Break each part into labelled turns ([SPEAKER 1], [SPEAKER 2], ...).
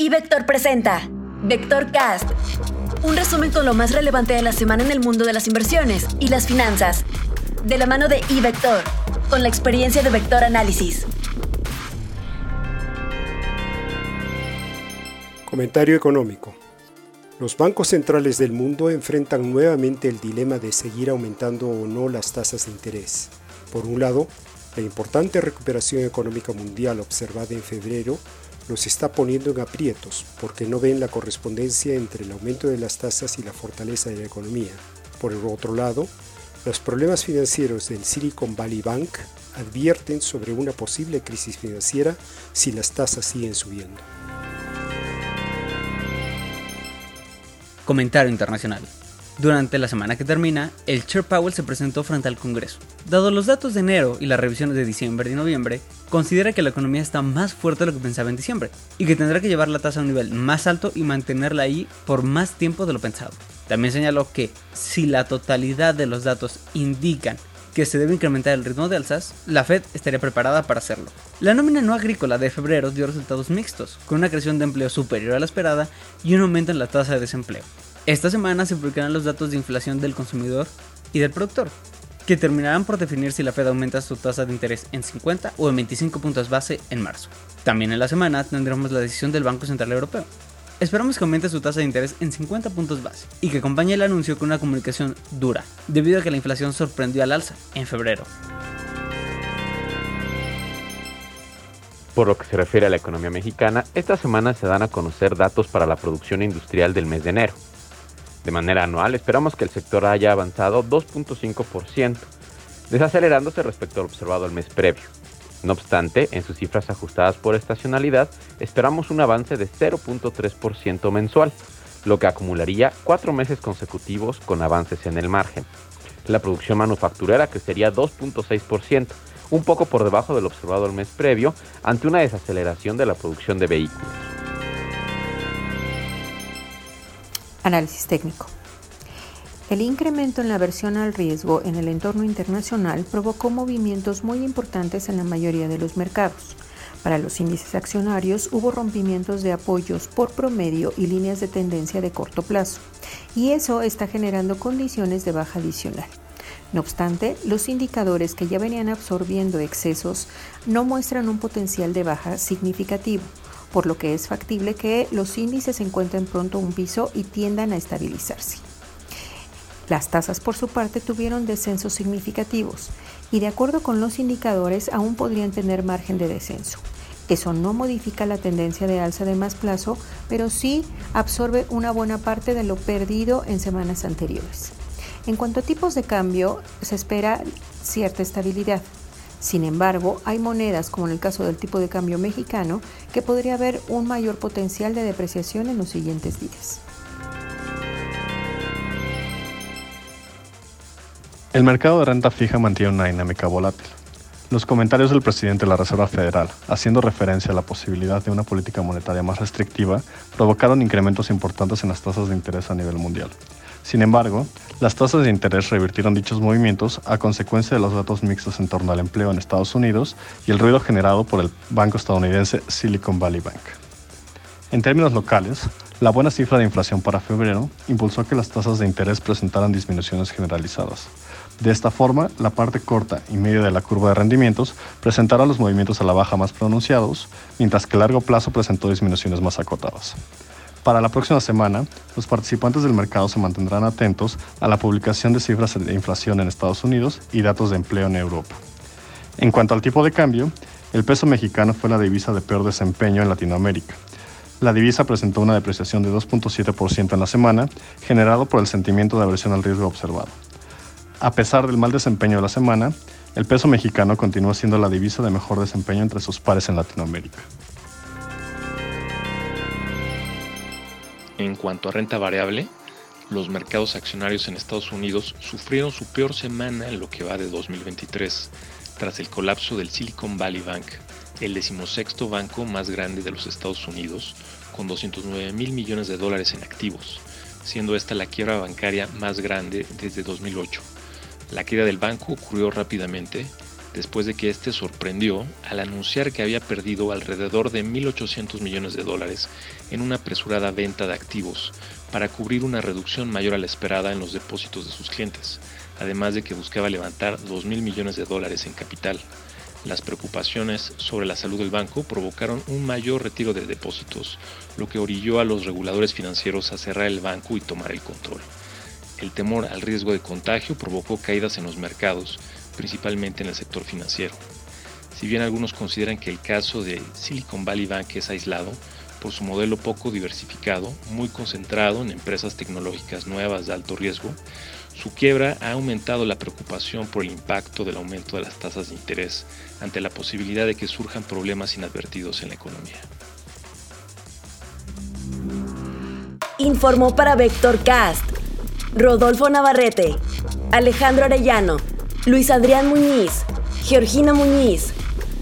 [SPEAKER 1] Y Vector presenta Vector Cast, un resumen con lo más relevante de la semana en el mundo de las inversiones y las finanzas, de la mano de iVector, con la experiencia de Vector Análisis.
[SPEAKER 2] Comentario económico. Los bancos centrales del mundo enfrentan nuevamente el dilema de seguir aumentando o no las tasas de interés. Por un lado, la importante recuperación económica mundial observada en febrero los está poniendo en aprietos porque no ven la correspondencia entre el aumento de las tasas y la fortaleza de la economía. Por el otro lado, los problemas financieros del Silicon Valley Bank advierten sobre una posible crisis financiera si las tasas siguen subiendo.
[SPEAKER 3] Comentario internacional. Durante la semana que termina, el Chair Powell se presentó frente al Congreso. Dado los datos de enero y las revisiones de diciembre y noviembre, considera que la economía está más fuerte de lo que pensaba en diciembre y que tendrá que llevar la tasa a un nivel más alto y mantenerla ahí por más tiempo de lo pensado. También señaló que si la totalidad de los datos indican que se debe incrementar el ritmo de alzas, la Fed estaría preparada para hacerlo. La nómina no agrícola de febrero dio resultados mixtos, con una creación de empleo superior a la esperada y un aumento en la tasa de desempleo. Esta semana se publicarán los datos de inflación del consumidor y del productor, que terminarán por definir si la Fed aumenta su tasa de interés en 50 o en 25 puntos base en marzo. También en la semana tendremos la decisión del Banco Central Europeo. Esperamos que aumente su tasa de interés en 50 puntos base y que acompañe el anuncio con una comunicación dura, debido a que la inflación sorprendió al alza en febrero.
[SPEAKER 4] Por lo que se refiere a la economía mexicana, esta semana se dan a conocer datos para la producción industrial del mes de enero. De manera anual, esperamos que el sector haya avanzado 2.5%, desacelerándose respecto al observado el mes previo. No obstante, en sus cifras ajustadas por estacionalidad, esperamos un avance de 0.3% mensual, lo que acumularía cuatro meses consecutivos con avances en el margen. La producción manufacturera crecería 2.6%, un poco por debajo del observado el mes previo, ante una desaceleración de la producción de vehículos.
[SPEAKER 5] Análisis técnico. El incremento en la aversión al riesgo en el entorno internacional provocó movimientos muy importantes en la mayoría de los mercados. Para los índices accionarios hubo rompimientos de apoyos por promedio y líneas de tendencia de corto plazo, y eso está generando condiciones de baja adicional. No obstante, los indicadores que ya venían absorbiendo excesos no muestran un potencial de baja significativo, por lo que es factible que los índices encuentren pronto un piso y tiendan a estabilizarse. Las tasas por su parte tuvieron descensos significativos y de acuerdo con los indicadores aún podrían tener margen de descenso. Eso no modifica la tendencia de alza de más plazo, pero sí absorbe una buena parte de lo perdido en semanas anteriores. En cuanto a tipos de cambio, se espera cierta estabilidad. Sin embargo, hay monedas, como en el caso del tipo de cambio mexicano, que podría haber un mayor potencial de depreciación en los siguientes días.
[SPEAKER 6] El mercado de renta fija mantiene una dinámica volátil. Los comentarios del presidente de la Reserva Federal, haciendo referencia a la posibilidad de una política monetaria más restrictiva, provocaron incrementos importantes en las tasas de interés a nivel mundial. Sin embargo, las tasas de interés revirtieron dichos movimientos a consecuencia de los datos mixtos en torno al empleo en Estados Unidos y el ruido generado por el banco estadounidense Silicon Valley Bank. En términos locales, la buena cifra de inflación para febrero impulsó que las tasas de interés presentaran disminuciones generalizadas. De esta forma, la parte corta y media de la curva de rendimientos presentaron los movimientos a la baja más pronunciados, mientras que el largo plazo presentó disminuciones más acotadas. Para la próxima semana, los participantes del mercado se mantendrán atentos a la publicación de cifras de inflación en Estados Unidos y datos de empleo en Europa. En cuanto al tipo de cambio, el peso mexicano fue la divisa de peor desempeño en Latinoamérica. La divisa presentó una depreciación de 2.7% en la semana, generado por el sentimiento de aversión al riesgo observado. A pesar del mal desempeño de la semana, el peso mexicano continúa siendo la divisa de mejor desempeño entre sus pares en Latinoamérica.
[SPEAKER 7] En cuanto a renta variable, los mercados accionarios en Estados Unidos sufrieron su peor semana en lo que va de 2023, tras el colapso del Silicon Valley Bank, el decimosexto banco más grande de los Estados Unidos, con 209 mil millones de dólares en activos, siendo esta la quiebra bancaria más grande desde 2008. La caída del banco ocurrió rápidamente después de que este sorprendió al anunciar que había perdido alrededor de 1.800 millones de dólares en una apresurada venta de activos para cubrir una reducción mayor a la esperada en los depósitos de sus clientes, además de que buscaba levantar 2.000 millones de dólares en capital. Las preocupaciones sobre la salud del banco provocaron un mayor retiro de depósitos, lo que orilló a los reguladores financieros a cerrar el banco y tomar el control. El temor al riesgo de contagio provocó caídas en los mercados, principalmente en el sector financiero. Si bien algunos consideran que el caso de Silicon Valley Bank es aislado, por su modelo poco diversificado, muy concentrado en empresas tecnológicas nuevas de alto riesgo, su quiebra ha aumentado la preocupación por el impacto del aumento de las tasas de interés ante la posibilidad de que surjan problemas inadvertidos en la economía.
[SPEAKER 1] Informó para Vector Cast Rodolfo Navarrete, Alejandro Arellano, Luis Adrián Muñiz, Georgina Muñiz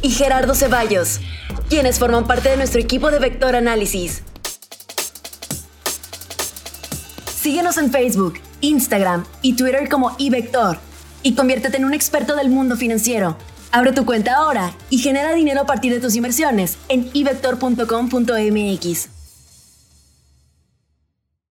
[SPEAKER 1] y Gerardo Ceballos, quienes forman parte de nuestro equipo de Vector Análisis. Síguenos en Facebook, Instagram y Twitter como iVector y conviértete en un experto del mundo financiero. Abre tu cuenta ahora y genera dinero a partir de tus inversiones en ivector.com.mx.